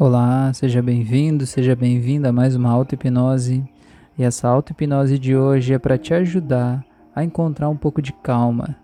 Olá, seja bem-vindo, seja bem-vinda a mais uma auto-hipnose. E essa auto-hipnose de hoje é para te ajudar a encontrar um pouco de calma,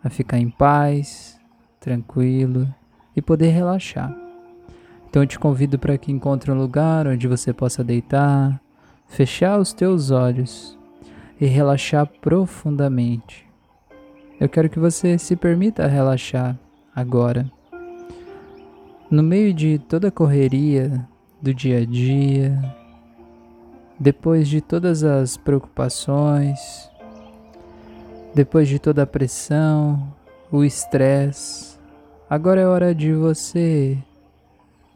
a ficar em paz, tranquilo e poder relaxar. Então eu te convido para que encontre um lugar onde você possa deitar, fechar os teus olhos e relaxar profundamente. Eu quero que você se permita relaxar agora. No meio de toda a correria do dia a dia, depois de todas as preocupações, depois de toda a pressão, o estresse, agora é hora de você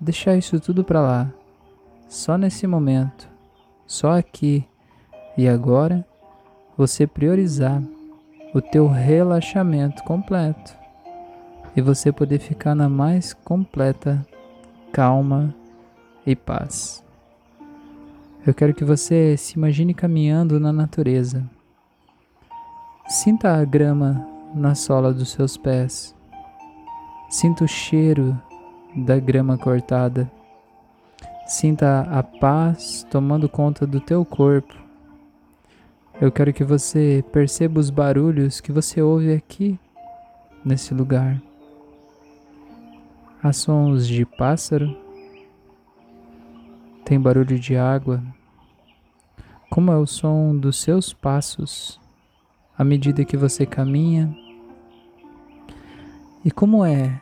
deixar isso tudo para lá, só nesse momento, só aqui e agora, você priorizar o teu relaxamento completo e você poder ficar na mais completa calma e paz. Eu quero que você se imagine caminhando na natureza. Sinta a grama na sola dos seus pés. Sinta o cheiro da grama cortada. Sinta a paz tomando conta do teu corpo. Eu quero que você perceba os barulhos que você ouve aqui, nesse lugar. Há sons de pássaro, tem barulho de água. Como é o som dos seus passos à medida que você caminha? E como é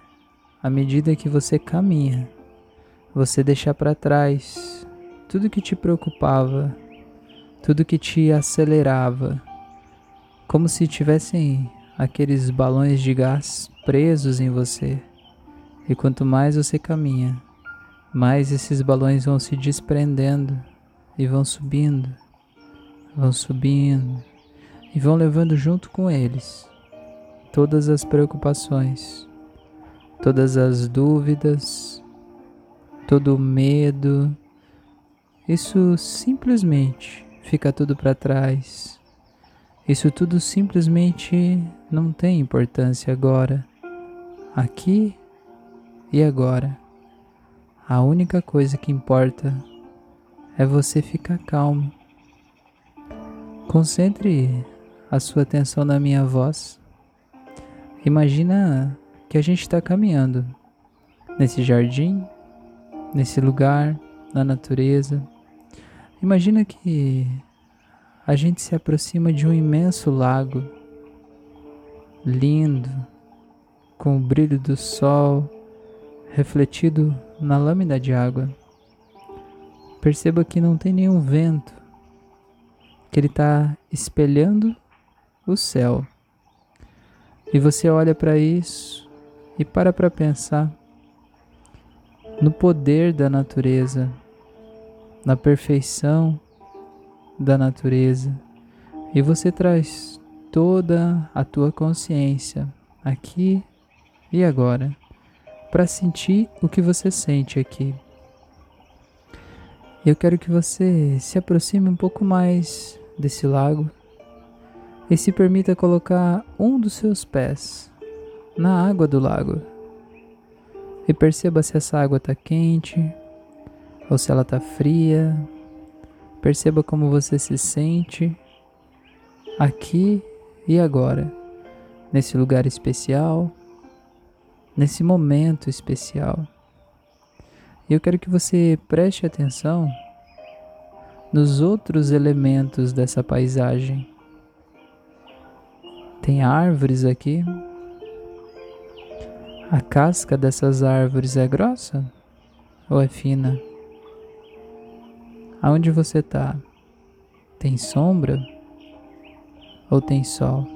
à medida que você caminha, você deixar para trás tudo que te preocupava, tudo que te acelerava, como se tivessem aqueles balões de gás presos em você. E quanto mais você caminha, mais esses balões vão se desprendendo e vão subindo, vão subindo e vão levando junto com eles todas as preocupações, todas as dúvidas, todo o medo. Isso simplesmente fica tudo para trás. Isso tudo simplesmente não tem importância agora. Aqui e agora, a única coisa que importa é você ficar calmo. Concentre a sua atenção na minha voz. Imagina que a gente está caminhando nesse jardim, nesse lugar, na natureza. Imagina que a gente se aproxima de um imenso lago, lindo, com o brilho do sol refletido na lâmina de água. Perceba que não tem nenhum vento, que ele está espelhando o céu. E você olha para isso e para para pensar no poder da natureza, na perfeição da natureza. E você traz toda a tua consciência aqui e agora para sentir o que você sente aqui. Eu quero que você se aproxime um pouco mais desse lago e se permita colocar um dos seus pés na água do lago. E perceba se essa água está quente ou se ela está fria. Perceba como você se sente aqui e agora, nesse lugar especial nesse momento especial. Eu quero que você preste atenção nos outros elementos dessa paisagem. Tem árvores aqui. A casca dessas árvores é grossa ou é fina? Aonde você está? Tem sombra ou tem sol?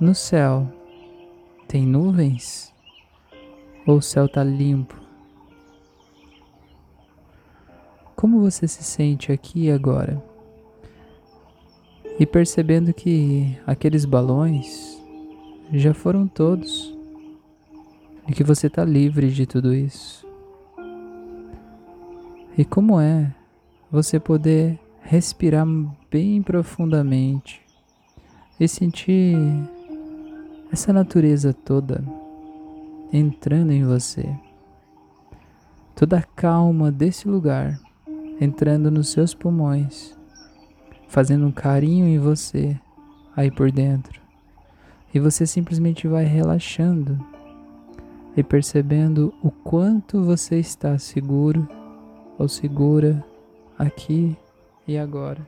No céu, tem nuvens? Ou o céu está limpo? Como você se sente aqui e agora? E percebendo que aqueles balões já foram todos e que você está livre de tudo isso. E como é você poder respirar bem profundamente e sentir essa natureza toda entrando em você, toda a calma desse lugar entrando nos seus pulmões, fazendo um carinho em você aí por dentro. E você simplesmente vai relaxando e percebendo o quanto você está seguro ou segura aqui e agora.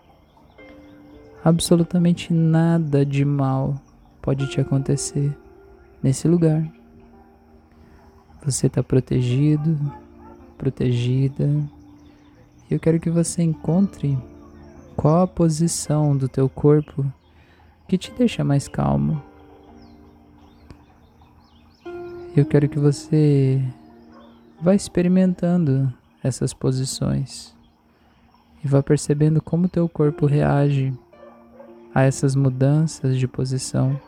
Absolutamente nada de mal pode te acontecer nesse lugar. Você está protegido, protegida. Eu quero que você encontre qual a posição do teu corpo que te deixa mais calmo. Eu quero que você vá experimentando essas posições e vá percebendo como teu corpo reage a essas mudanças de posição.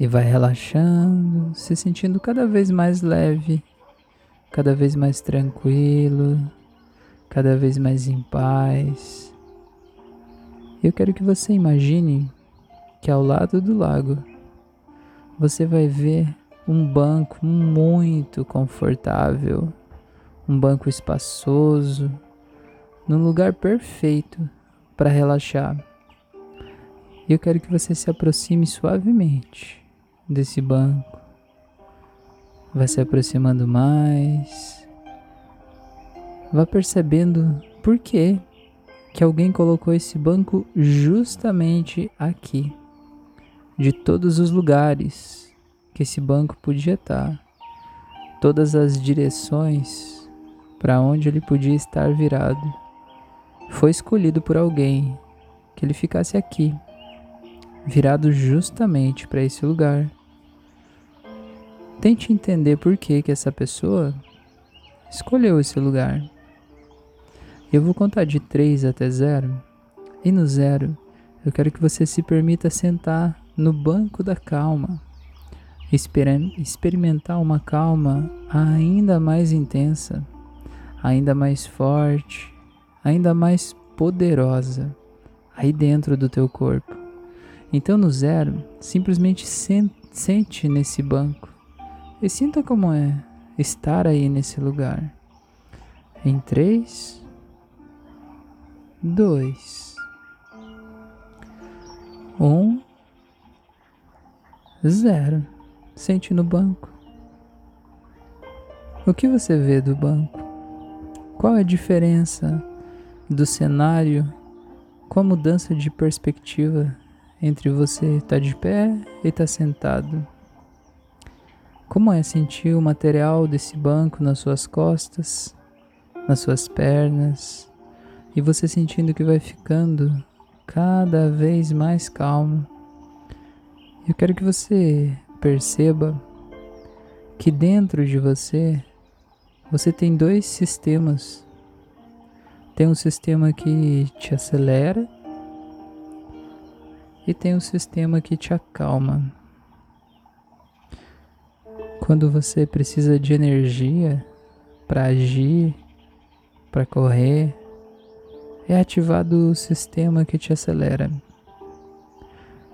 E vai relaxando, se sentindo cada vez mais leve, cada vez mais tranquilo, cada vez mais em paz. Eu quero que você imagine que ao lado do lago você vai ver um banco muito confortável, um banco espaçoso, num lugar perfeito para relaxar. Eu quero que você se aproxime suavemente desse banco. Vai se aproximando mais. Vá percebendo por que que alguém colocou esse banco justamente aqui. De todos os lugares que esse banco podia estar, todas as direções para onde ele podia estar virado, foi escolhido por alguém que ele ficasse aqui, virado justamente para esse lugar. Tente entender por que, que essa pessoa escolheu esse lugar. Eu vou contar de 3 até 0. E no zero, eu quero que você se permita sentar no banco da calma, experimentar uma calma ainda mais intensa, ainda mais forte, ainda mais poderosa aí dentro do teu corpo. Então no zero, simplesmente sente nesse banco e sinta como é estar aí nesse lugar. Em três, dois, um, zero. Sente no banco. O que você vê do banco? Qual é a diferença do cenário com a mudança de perspectiva entre você estar tá de pé e estar tá sentado? Como é sentir o material desse banco nas suas costas, nas suas pernas, e você sentindo que vai ficando cada vez mais calmo. Eu quero que você perceba que dentro de você você tem dois sistemas. Tem um sistema que te acelera e tem um sistema que te acalma. Quando você precisa de energia para agir, para correr, é ativado o sistema que te acelera.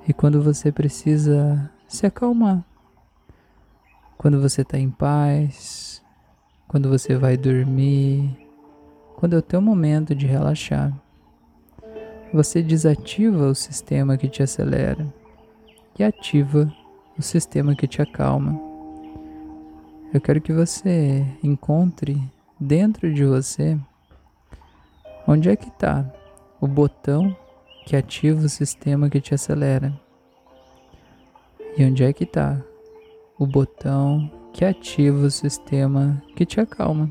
E quando você precisa se acalmar, quando você está em paz, quando você vai dormir, quando é o teu momento de relaxar, você desativa o sistema que te acelera e ativa o sistema que te acalma. Eu quero que você encontre dentro de você onde é que está o botão que ativa o sistema que te acelera. E onde é que está o botão que ativa o sistema que te acalma.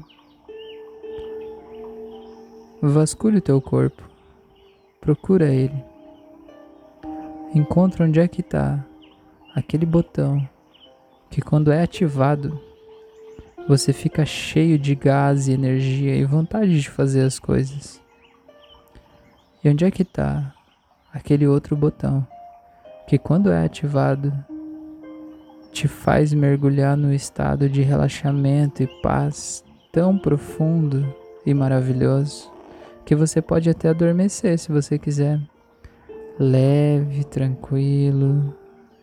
Vasculhe o teu corpo. Procura ele. Encontra onde é que está aquele botão que quando é ativado você fica cheio de gás e energia e vontade de fazer as coisas. E onde é que está aquele outro botão que, quando é ativado, te faz mergulhar no estado de relaxamento e paz tão profundo e maravilhoso que você pode até adormecer se você quiser. Leve, tranquilo,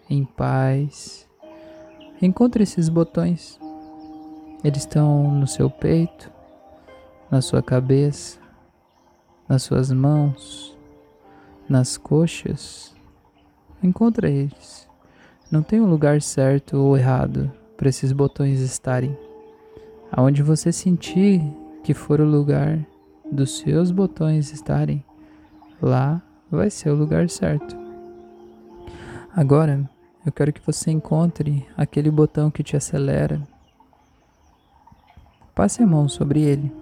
em paz. Encontre esses botões Eles estão no seu peito, na sua cabeça, nas suas mãos, nas coxas. Encontra eles. Não tem um lugar certo ou errado para esses botões estarem. Aonde você sentir que for o lugar dos seus botões estarem, lá vai ser o lugar certo. Agora, eu quero que você encontre aquele botão que te acelera. Passe a mão sobre ele.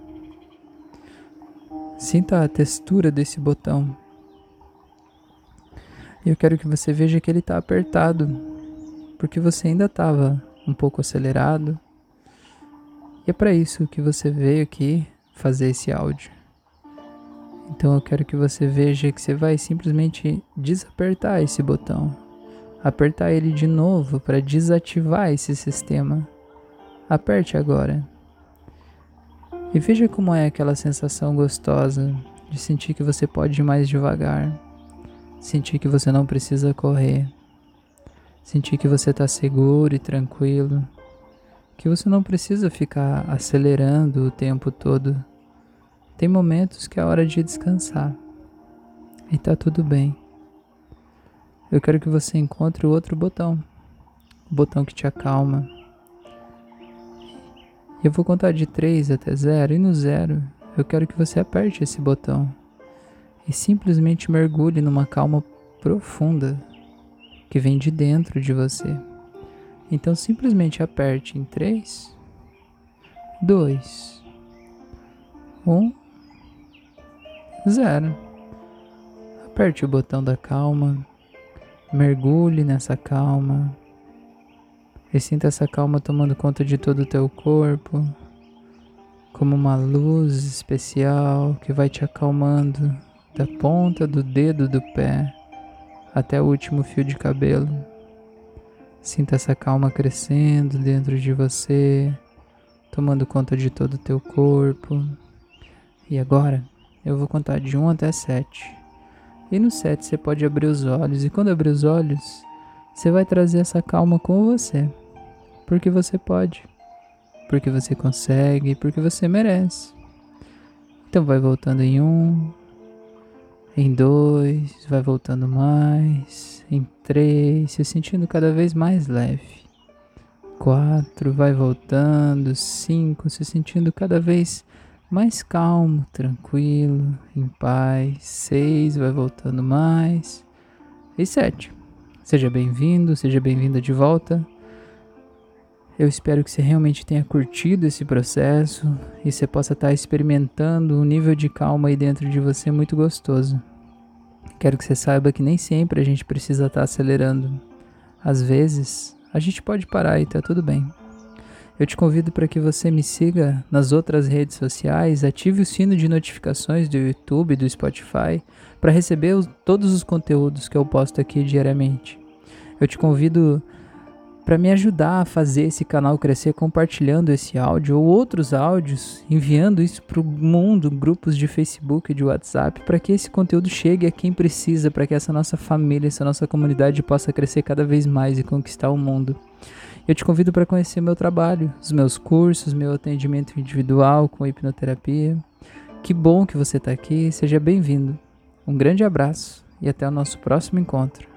Sinta a textura desse botão. Eu quero que você veja que ele está apertado, porque você ainda estava um pouco acelerado. E é para isso que você veio aqui fazer esse áudio. Então eu quero que você veja que você vai simplesmente desapertar esse botão apertar ele de novo para desativar esse sistema. Aperte agora. E veja como é aquela sensação gostosa de sentir que você pode ir mais devagar, sentir que você não precisa correr, sentir que você está seguro e tranquilo, que você não precisa ficar acelerando o tempo todo. Tem momentos que é hora de descansar e tá tudo bem eu quero que você encontre o outro botão, o botão que te acalma. Eu vou contar de 3 até 0 e no 0 eu quero que você aperte esse botão e simplesmente mergulhe numa calma profunda que vem de dentro de você. Então simplesmente aperte em 3, 2, 1, 0. Aperte o botão da calma Mergulhe nessa calma e sinta essa calma tomando conta de todo o teu corpo, como uma luz especial que vai te acalmando da ponta do dedo do pé até o último fio de cabelo. Sinta essa calma crescendo dentro de você, tomando conta de todo o teu corpo. E agora eu vou contar de 1 até 7. E no 7 você pode abrir os olhos, e quando abrir os olhos, você vai trazer essa calma com você. Porque você pode, porque você consegue, porque você merece. Então vai voltando em um, em dois, vai voltando mais, em três, se sentindo cada vez mais leve. Quatro, vai voltando, cinco, se sentindo cada vez mais calmo, tranquilo, em paz. Seis, vai voltando mais. E sete. Seja bem-vindo, seja bem-vinda de volta. Eu espero que você realmente tenha curtido esse processo e você possa estar experimentando um nível de calma aí dentro de você muito gostoso. Quero que você saiba que nem sempre a gente precisa estar acelerando. Às vezes, a gente pode parar e tá tudo bem. Eu te convido para que você me siga nas outras redes sociais, ative o sino de notificações do YouTube e do Spotify para receber os, todos os conteúdos que eu posto aqui diariamente. Eu te convido para me ajudar a fazer esse canal crescer compartilhando esse áudio ou outros áudios, enviando isso para o mundo, grupos de Facebook e de WhatsApp, para que esse conteúdo chegue a quem precisa, para que essa nossa família, essa nossa comunidade possa crescer cada vez mais e conquistar o mundo. Eu te convido para conhecer meu trabalho, os meus cursos, meu atendimento individual com hipnoterapia. Que bom que você está aqui, seja bem-vindo. Um grande abraço e até o nosso próximo encontro.